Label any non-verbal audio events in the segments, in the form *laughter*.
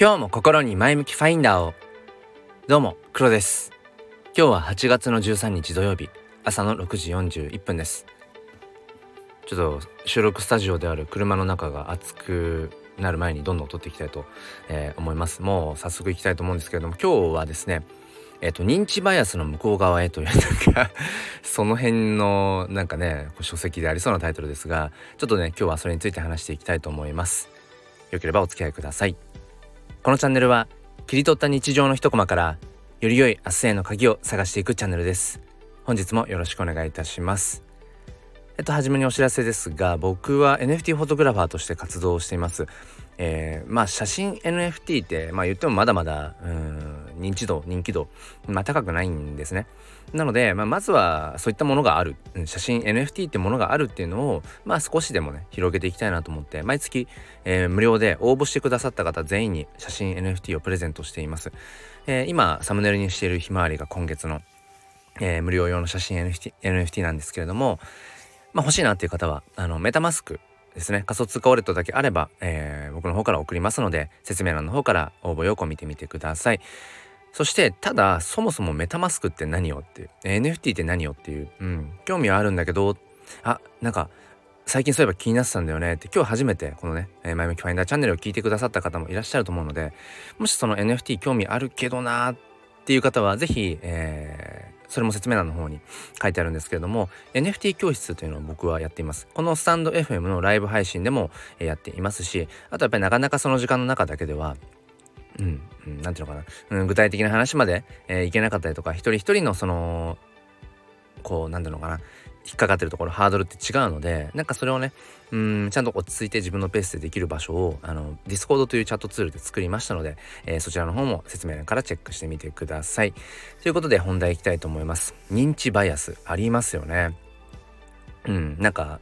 今日も心に前向きファインダーを。どうも黒です。今日は8月の13日土曜日朝の6時41分です。ちょっと収録スタジオである車の中が暑くなる前にどんどん撮っていきたいと、えー、思います。もう早速行きたいと思うんですけれども今日はですねえっ、ー、と認知バイアスの向こう側へというなんか *laughs* その辺のなんかね書籍でありそうなタイトルですがちょっとね今日はそれについて話していきたいと思います。よければお付き合いください。このチャンネルは切り取った日常の一コマからより良い明日への鍵を探していくチャンネルです。本日もよろしくお願いいたします。えっと初めにお知らせですが僕は NFT フォトグラファーとして活動しています。えー、まあ写真 NFT ってまあ言ってもまだまだうん認知度人気度、まあ、高くないんですね。なので、まあ、まずはそういったものがある写真 NFT ってものがあるっていうのをまあ少しでもね広げていきたいなと思って毎月、えー、無料で応募してくださった方全員に写真 NFT をプレゼントしています。えー、今サムネイルにしているひまわりが今月の、えー、無料用の写真 NFT, NFT なんですけれども、まあ、欲しいなっていう方はあのメタマスクですね仮想通貨ウォレットだけあれば、えー、僕の方から送りますので説明欄の方から応募要項見てみてください。そしてただそもそもメタマスクって何よっていう NFT って何よっていう、うん、興味はあるんだけどあなんか最近そういえば気になってたんだよねって今日初めてこのね、前向きファインダーチャンネルを聞いてくださった方もいらっしゃると思うのでもしその NFT 興味あるけどなーっていう方は是非、えー、それも説明欄の方に書いてあるんですけれども NFT 教室というのを僕はやっています。このスタンド FM のライブ配信でもやっていますしあとやっぱりなかなかその時間の中だけではうん、うん、なんていうのかな、うん、具体的な話まで、えー、いけなかったりとか一人一人のそのこうなんていうのかな。引っかかってるところハードルって違うのでなんかそれをねうんちゃんと落ち着いて自分のペースでできる場所をあのディスコードというチャットツールで作りましたので、えー、そちらの方も説明欄からチェックしてみてください。ということで本題いきたいと思います。認知バイアスありますよね。うんなんか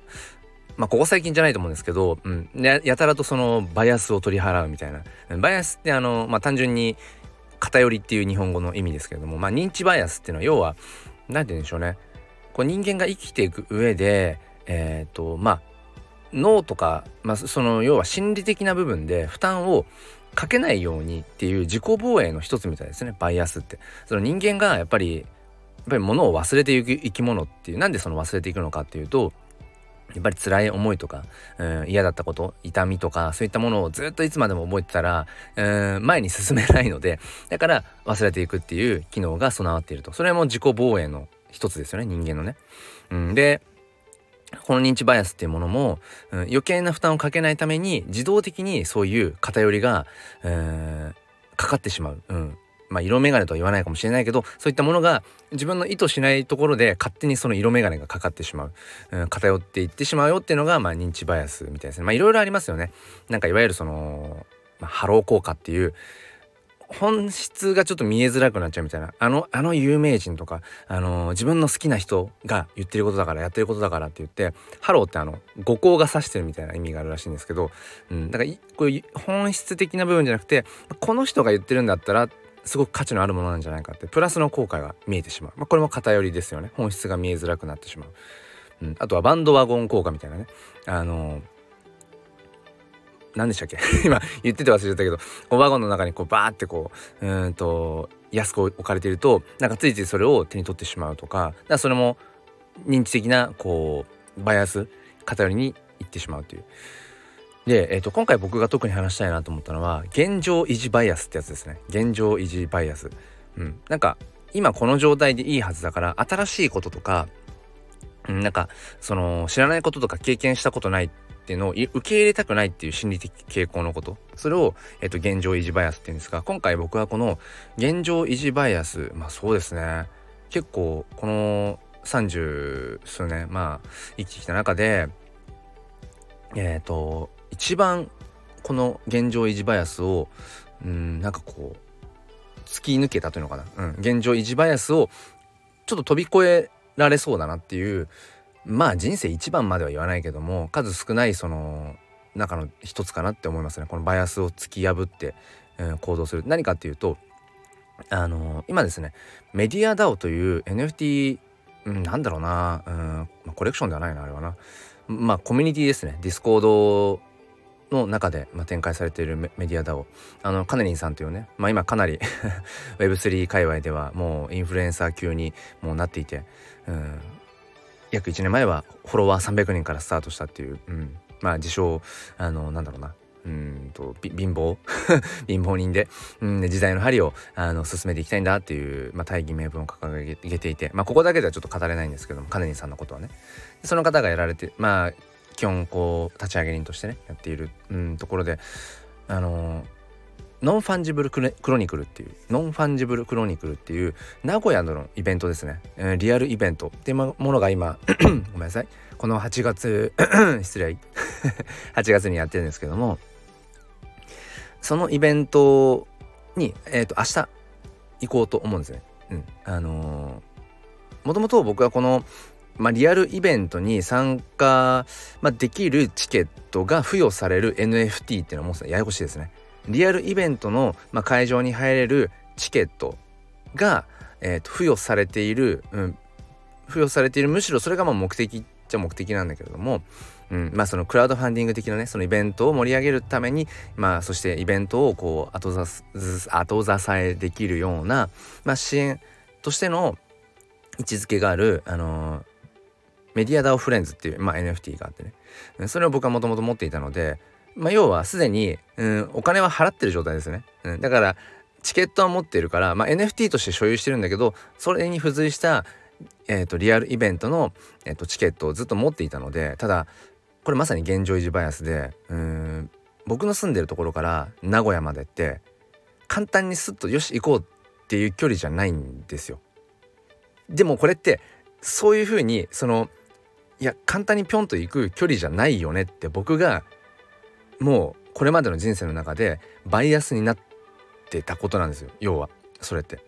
まあ、ここ最近じゃないと思うんですけど、うん、ややたらとそのバイアスを取り払うみたいな。バイアスってあの、まあ、単純に偏りっていう日本語の意味ですけれども、まあ、認知バイアスっていうのは要は何て言うんでしょうね。こう人間が生きていく上でえっ、ー、とまあ脳とか、まあ、その要は心理的な部分で負担をかけないようにっていう自己防衛の一つみたいですね。バイアスって。その人間がやっぱりやっぱり物を忘れていく生き物っていうなんでその忘れていくのかっていうとやっぱり辛い思いとか、うん、嫌だったこと痛みとかそういったものをずっといつまでも覚えてたら、うん、前に進めないのでだから忘れていくっていう機能が備わっているとそれも自己防衛の一つですよね人間のね。うん、でこの認知バイアスっていうものも、うん、余計な負担をかけないために自動的にそういう偏りが、うん、かかってしまう、うん、まあ、色眼鏡とは言わないかもしれないけどそういったものが自分の意図しないところで勝手にその色眼鏡がかかってしまう、うん、偏っていってしまうよっていうのが、まあ、認知バイアスみたいですね。まあいろいろありますよね。なんかいわゆるその、まあ、ハロー効果っていう本質がちょっと見えづらくなっちゃうみたいなあのあの有名人とか、あの、自分の好きな人が言ってることだからやってることだからって言ってハローってあの後光が指してるみたいな意味があるらしいんですけど、うん、だからこういう本質的な部分じゃなくてこの人が言ってるんだったらすごく価値のあるものなんじゃないかってプラスの効果が見えてしまう、まあ、これも偏りですよね。本質が見えづらくなってしまう、うん、あとはバンドワゴン効果みたいなね。あのー、何でしたっけ？*laughs* 今言ってて忘れちゃったけど。こうワゴンの中にこうバーってこううんと安く置かれているとなんかついついそれを手に取ってしまうとかだそれも認知的なこうバイアス偏りにいってしまうという。で、えーと、今回僕が特に話したいなと思ったのは現状維持バイアスってやつですね。現状維持バイアス。うん。なんか今この状態でいいはずだから新しいこととか、うん、なんかその知らないこととか経験したことないっていうのを受け入れたくないっていう心理的傾向のこと。それを、えーと、現状維持バイアスっていうんですが今回僕はこの現状維持バイアスまあそうですね。結構この30数年まあ生きてきた中でえっ、ー、と一番この現状維持バイアスをうんなんかこう突き抜けたというのかな、うん、現状維持バイアスをちょっと飛び越えられそうだなっていうまあ人生一番までは言わないけども数少ないその中の一つかなって思いますね。このバイアスを突き破って、うん、行動する。何かっていうとあのー、今ですねメディア DAO という NFT、うん、なんだろうな、うんまあ、コレクションではないなあれはな。まあコミュニティですね。ディスコードの中で、まあ、展開されているメディア DAO あのカネリンさんというね、まあ、今かなり *laughs* Web3 界隈ではもうインフルエンサー級にもうなっていて、うん、約1年前はフォロワー300人からスタートしたっていう、うん、まあ自称あのなんだろうなうんと貧乏 *laughs* 貧乏人で,、うん、時代の針をあの進めていきたいんだっていう、まあ、大義名分を掲げていて、まあ、ここだけではちょっと語れないんですけどもカネリンさんのことはね。その方がやられてまあ基本こう立ち上げ人としてねやっている、うん、ところであのノンファンジブルクロニクルっていうノンファンジブルクロニクルっていう名古屋のイベントですね、えー、リアルイベント。っていうものが今 *coughs* ごめんなさい。この8月 *coughs* 失礼。*laughs* 8月にやってるんですけどもそのイベントにえっ、ー、と明日行こうと思うんですね。うん、あの、もともと僕はこのまあ、リアルイベントに参加、まあ、できるチケットが付与される NFT っていうのはもうややこしいですね。リアルイベントの、まあ、会場に入れるチケットが、えー、と付与されている、うん、付与されているむしろそれがまあ目的っちゃ目的なんだけれども、うん、まあそのクラウドファンディング的なねそのイベントを盛り上げるためにまあそしてイベントをこう後後支えできるような、まあ、支援としての位置づけがある、あのー、メディアダオフレンズっていう、まあ、NFT があってねそれを僕はもともと持っていたので、まあ、要はすでに、うん、お金は払ってる状態ですね、うん、だからチケットは持ってるから、まあ、NFT として所有してるんだけどそれに付随した、えーと、リアルイベントの、えーと、チケットをずっと持っていたのでただこれまさに現状維持バイアスでうん僕の住んでるところから名古屋までって簡単にスッとよし行こうっていう距離じゃないんですよ。でもこれってそういうふうにそのいや簡単にピョンと行く距離じゃないよねって僕がもうこれまでの人生の中でバイアスになってたことなんですよ。要はそれって。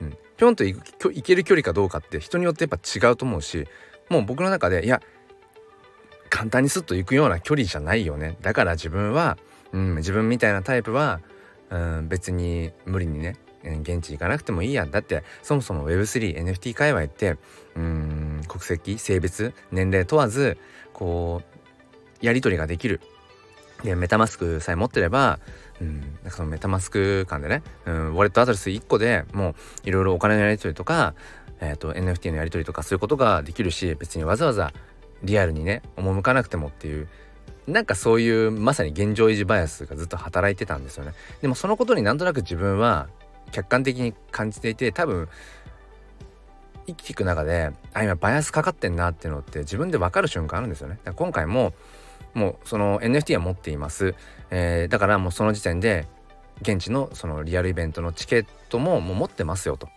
うん、ピョンと行く行ける距離かどうかって人によってやっぱ違うと思うしもう僕の中でいや簡単にスッと行くような距離じゃないよね。だから自分は、うん、自分みたいなタイプは、うん、別に無理にね現地行かなくてもいいや。だってそもそも Web3NFT 界隈ってうん国籍性別年齢問わずこうやり取りができるでメタマスクさえ持ってればうん、なんかそのメタマスク間でね、うん、ウォレットアドレス1個でもういろいろお金のやり取りとか、えーと、NFT のやり取りとかそういうことができるし別にわざわざリアルにね赴かなくてもっていうなんかそういうまさに現状維持バイアスがずっと働いてたんですよね。でもそのことになんとなく自分は客観的に感じていて多分生きていく中であ今バイアスかかってんなっていうのって自分で分かる瞬間あるんですよね。今回ももうその NFT は持っています、えー、だからもうその時点で現地のそのリアルイベントのチケットももう持ってますよと。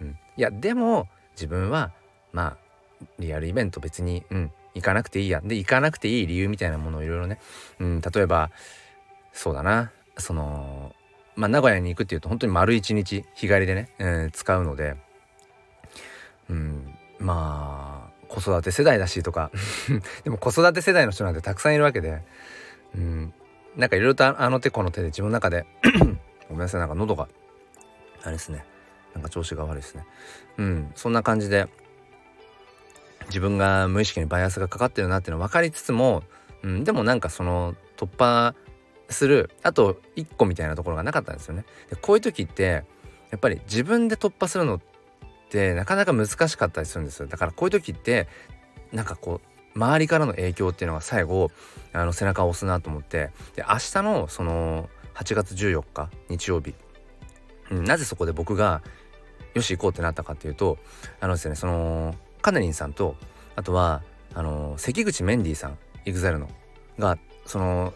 うん、いやでも自分はまあリアルイベント別に、うん、行かなくていいやで行かなくていい理由みたいなものをいろいろね、うん、例えばそうだなそのまあ、名古屋に行くっていうと本当に丸一日日帰りでね、えー、使うので、うん、まあ子育て世代だしとか。*laughs* でも子育て世代の人なんてたくさんいるわけで、うん、なんかいろいろとあの手この手で自分の中で *coughs* ごめんなさいなんか喉があれですね。なんか調子が悪いですね。うん。そんな感じで自分が無意識にバイアスがかかってるなっていうの分かりつつも、うん、でもなんかその突破するあと1個みたいなところがなかったんですよね。でこういう時ってやっぱり自分で突破するのっなかなか難しかったりするんですよ。だからこういう時ってなんかこう周りからの影響っていうのが最後あの背中を押すなと思ってで明日のその8月14日日曜日、うん、なぜそこで僕がよし行こうってなったかっていうとあのですねそのカネリンさんとあとはあの関口メンディーさん EXILE のがその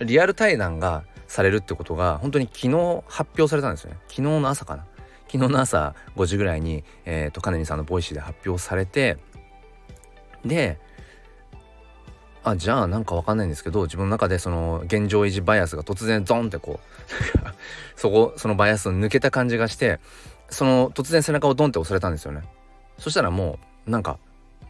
リアル対談がされるってことが本当に昨日発表されたんですよね昨日の朝かな昨日の朝5時ぐらいに、えーと、カネリンさんの Voicy で発表されてであじゃあなんかわかんないんですけど自分の中でその現状維持バイアスが突然ゾンってこう *laughs* そこそのバイアスを抜けた感じがしてその突然背中をドンって押されたんですよね。そしたらもうなんか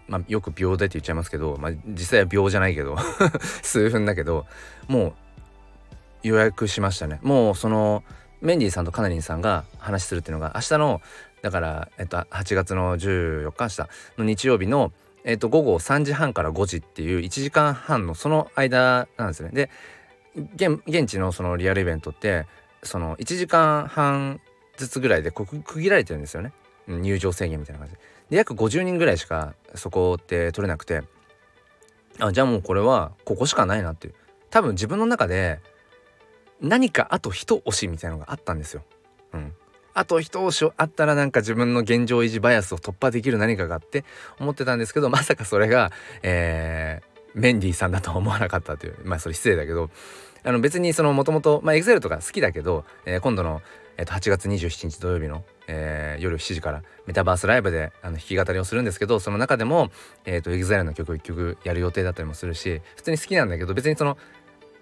まあ、よく秒でって言っちゃいますけど、まあ、実際は秒じゃないけど *laughs* 数分だけどもう予約しましたね。もうそのメンディーさんとカナリンさんが話するっていうのが明日のだから、えっと、8月の14日明日の日曜日の、えっと、午後3時半から5時っていう1時間半のその間なんですね。で現地のそのリアルイベントってその1時間半ずつぐらいで区切られてるんですよね。入場制限みたいな感じで。で約50人ぐらいしかそこって取れなくて。あじゃあもうこれはここしかないなっていう。多分自分の中で何かあと一押しみたいのがあったんですよ。うん、あと一押しあったらなんか自分の現状維持バイアスを突破できる何かがあって思ってたんですけどまさかそれが、えー、メンディーさんだとは思わなかったというまあそれ失礼だけどあの別にそのもともとまあエグゼルとか好きだけど、えー、今度の、えー、と8月27日土曜日の、えー、夜7時からメタバースライブであの弾き語りをするんですけどその中でも、えー、と EXILE の曲を1曲やる予定だったりもするし普通に好きなんだけど別にその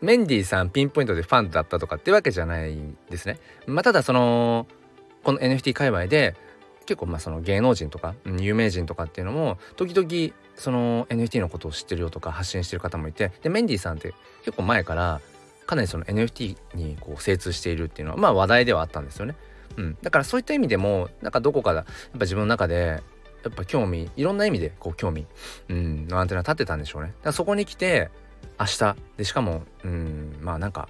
メンディーさんピンポイントでファンだったとかってわけじゃないんですね。まあ、ただそのこの NFT 界隈で結構まあその芸能人とか有名人とかっていうのも時々その NFT のことを知ってるよとか発信してる方もいてでメンディーさんって結構前からかなりその NFT にこう精通しているっていうのはまあ話題ではあったんですよね。うん、だからそういった意味でもなんかどこかやっぱ自分の中でやっぱ興味いろんな意味でこう興味、うん、のアンテナ立ってたんでしょうね。だからそこに来て明日。でしかもうんまあなんか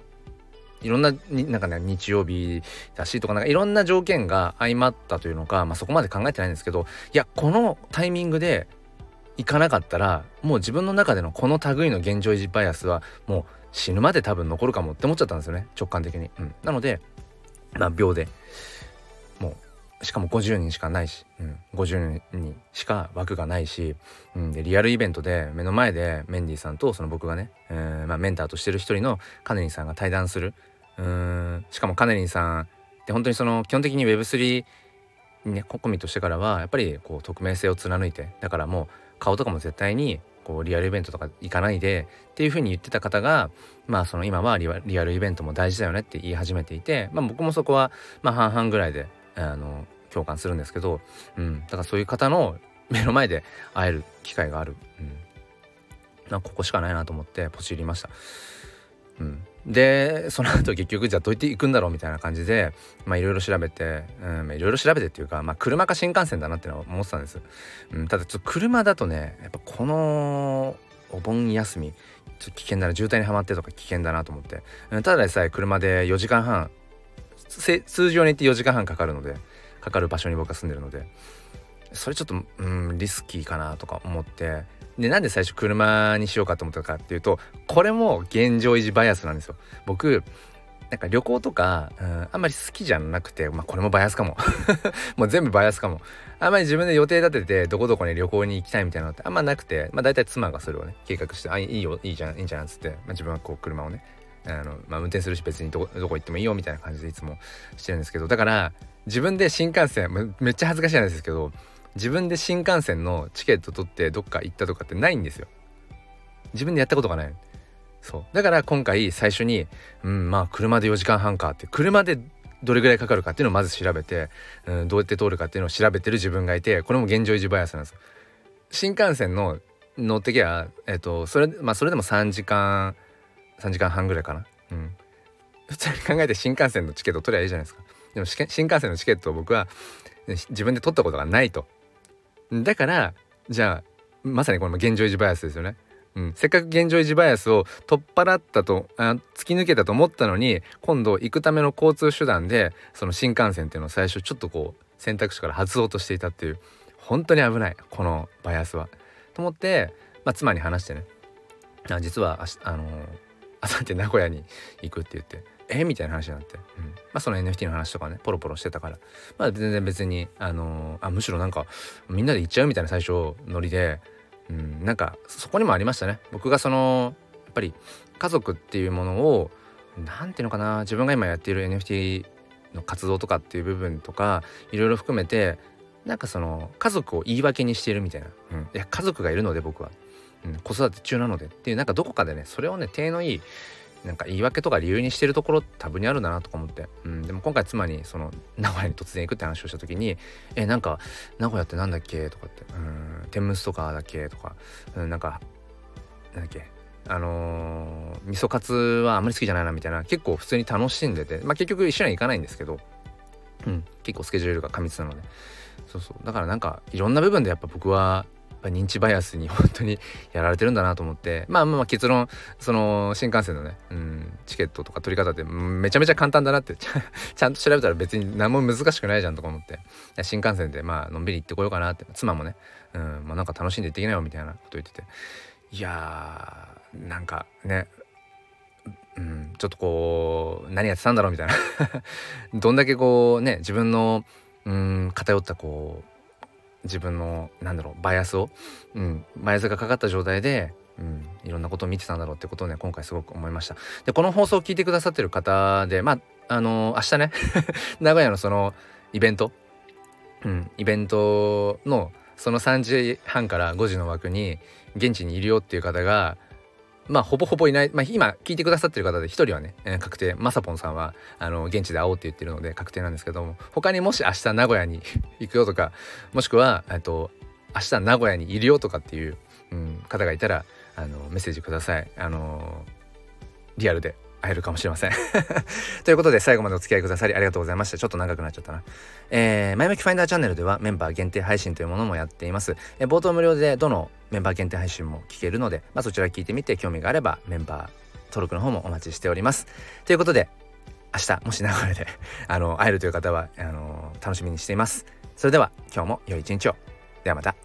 いろんななんかね日曜日だしとかなんかいろんな条件が相まったというのか、まあ、そこまで考えてないんですけどいやこのタイミングで行かなかったらもう自分の中でのこの類の現状維持バイアスはもう死ぬまで多分残るかもって思っちゃったんですよね。直感的に。うん、なのでまあ秒で。しかも50人しかないし、うん、50人しか枠がないし、うん、でリアルイベントで目の前でメンディーさんとその僕がね、えーまあ、メンターとしてる一人のカネリンさんが対談する。うんしかもカネリンさんって本当にその基本的に Web3 にねコミットしてからはやっぱりこう匿名性を貫いてだからもう顔とかも絶対にこうリアルイベントとか行かないでっていう風に言ってた方がまあその今はリアルイベントも大事だよねって言い始めていて、まあ、僕もそこはまあ半々ぐらいであの共感するんですけど、うん、だからそういう方の目の前で会える機会がある、うん、なここしかないなと思ってポチりました。うん、でその後結局じゃあどうやって行くんだろうみたいな感じでいろいろ調べていろいろ調べてっていうか、まあ、車か新幹線だなってのは思ってたんです、うん、ただちょっと車だとねやっぱこのお盆休みちょっと危険だな渋滞にはまってとか危険だなと思って、うん、ただでさえ車で4時間半通常に行って4時間半かかるのでかかる場所に僕は住んでるのでそれちょっとうんリスキーかなとか思ってでなんで最初車にしようかと思ったかっていうとこれも現状維持バイアスなんですよ。僕なんか旅行とか、うん、あんまり好きじゃなくて、まあ、これもバイアスかも。*laughs* もう全部バイアスかも。あんまり自分で予定立ててどこどこに旅行に行きたいみたいなのってあんまなくてまあ大体妻がそれをね計画してあいいよいいじゃんいいじゃんっつって、まあ、自分はこう車をねあの、まあ、運転するし別にどこどこ行ってもいいよみたいな感じでいつもしてるんですけどだから自分で新幹線めっちゃ恥ずかしいんですけど自分で新幹線のチケット取ってどっか行ったとかってないんですよ。自分でやったことがない。そう。だから今回最初にうんまあ車で4時間半かって車でどれぐらいかかるかっていうのをまず調べて、うん、どうやって通るかっていうのを調べてる自分がいてこれも現状維持バイアスなんです新幹線の乗ってきゃえっ、とそれまあそれでも3時間3時間半ぐらいかな。うん。普通に考えて新幹線のチケット取りゃいいじゃないですか。でも新幹線のチケットを僕は自分で取ったことがないと。だからじゃあまさにこの現状維持バイアスですよね。うん、せっかく現状維持バイアスを取っ払ったとあ突き抜けたと思ったのに今度行くための交通手段でその新幹線っていうのを最初ちょっとこう選択肢から外そうとしていたっていう本当に危ない。このバイアスは。と思って、まあ、妻に話してね。あ実はあのあさって名古屋に行くって言って。え？みたいな話になって、うん。まあ、その NFT の話とかね。ポロポロしてたから。まあ全然別にあのー、あむしろなんかみんなで行っちゃうみたいな最初ノリで、うん、なんかそこにもありましたね。僕がそのやっぱり家族っていうものを何ていうのかな自分が今やっている NFT の活動とかっていう部分とかいろいろ含めてなんかその家族を言い訳にしているみたいな、うん、いや家族がいるので僕は、うん、子育て中なのでっていうなんかどこかでねそれをね手のいいなんか言い訳とか理由にしてるところ多分にあるんだなとか思って、うん、でも今回妻にその名古屋に突然行くって話をした時に「えなんか名古屋ってなんだっけ?」とかって「うん。天むすとかだっけ?」とか、うん、なんかなんだっけ。あのー、味噌カツはあんまり好きじゃないなみたいな。結構普通に楽しんでて。まあ結局一緒には行かないんですけど、うん、結構スケジュールが過密なので。そうそう。だからなんかいろんな部分でやっぱ僕はぱ認知バイアスに本当にやられてるんだなと思って。まあまあ結論その新幹線のね、うん、チケットとか取り方ってめちゃめちゃ簡単だなって。*laughs* ちゃんと調べたら別に何も難しくないじゃんとか思って。新幹線でまあのんびり行ってこようかなって。妻もね、うんまあ、なんか楽しんで行ってきなよみたいなこと言ってて。いやーなんかねうん、ちょっとこう何やってたんだろうみたいな。*laughs* どんだけこうね自分のうん偏ったこう自分のなんだろうバイアスを、うん、バイアスがかかった状態で、うん、いろんなことを見てたんだろうってことをね今回すごく思いました。でこの放送を聞いてくださってる方でまああのー、明日ね *laughs* 名古屋のそのイベント、うん、イベントのその3時半から5時の枠に現地にいるよっていう方がまあほぼほぼいない、まあ、今聞いてくださってる方で1人はね、えー、確定まさぽんさんはあの現地で会おうって言ってるので確定なんですけども他にもし明日名古屋に *laughs* 行くよとかもしくはと明日名古屋にいるよとかっていう、うん、方がいたらあのメッセージください。あのリアルで会えるかもしれません。*laughs* ということで最後までお付き合いくださりありがとうございました。ちょっと長くなっちゃったな。えー、前向きファインダーチャンネルではメンバー限定配信というものもやっています、えー、冒頭無料でどのメンバー限定配信も聞けるので、まあ、そちら聞いてみて興味があればメンバー登録の方もお待ちしております。ということで明日もし名古屋であの会えるという方はあの楽しみにしています。それでは今日も良い一日を。ではまた。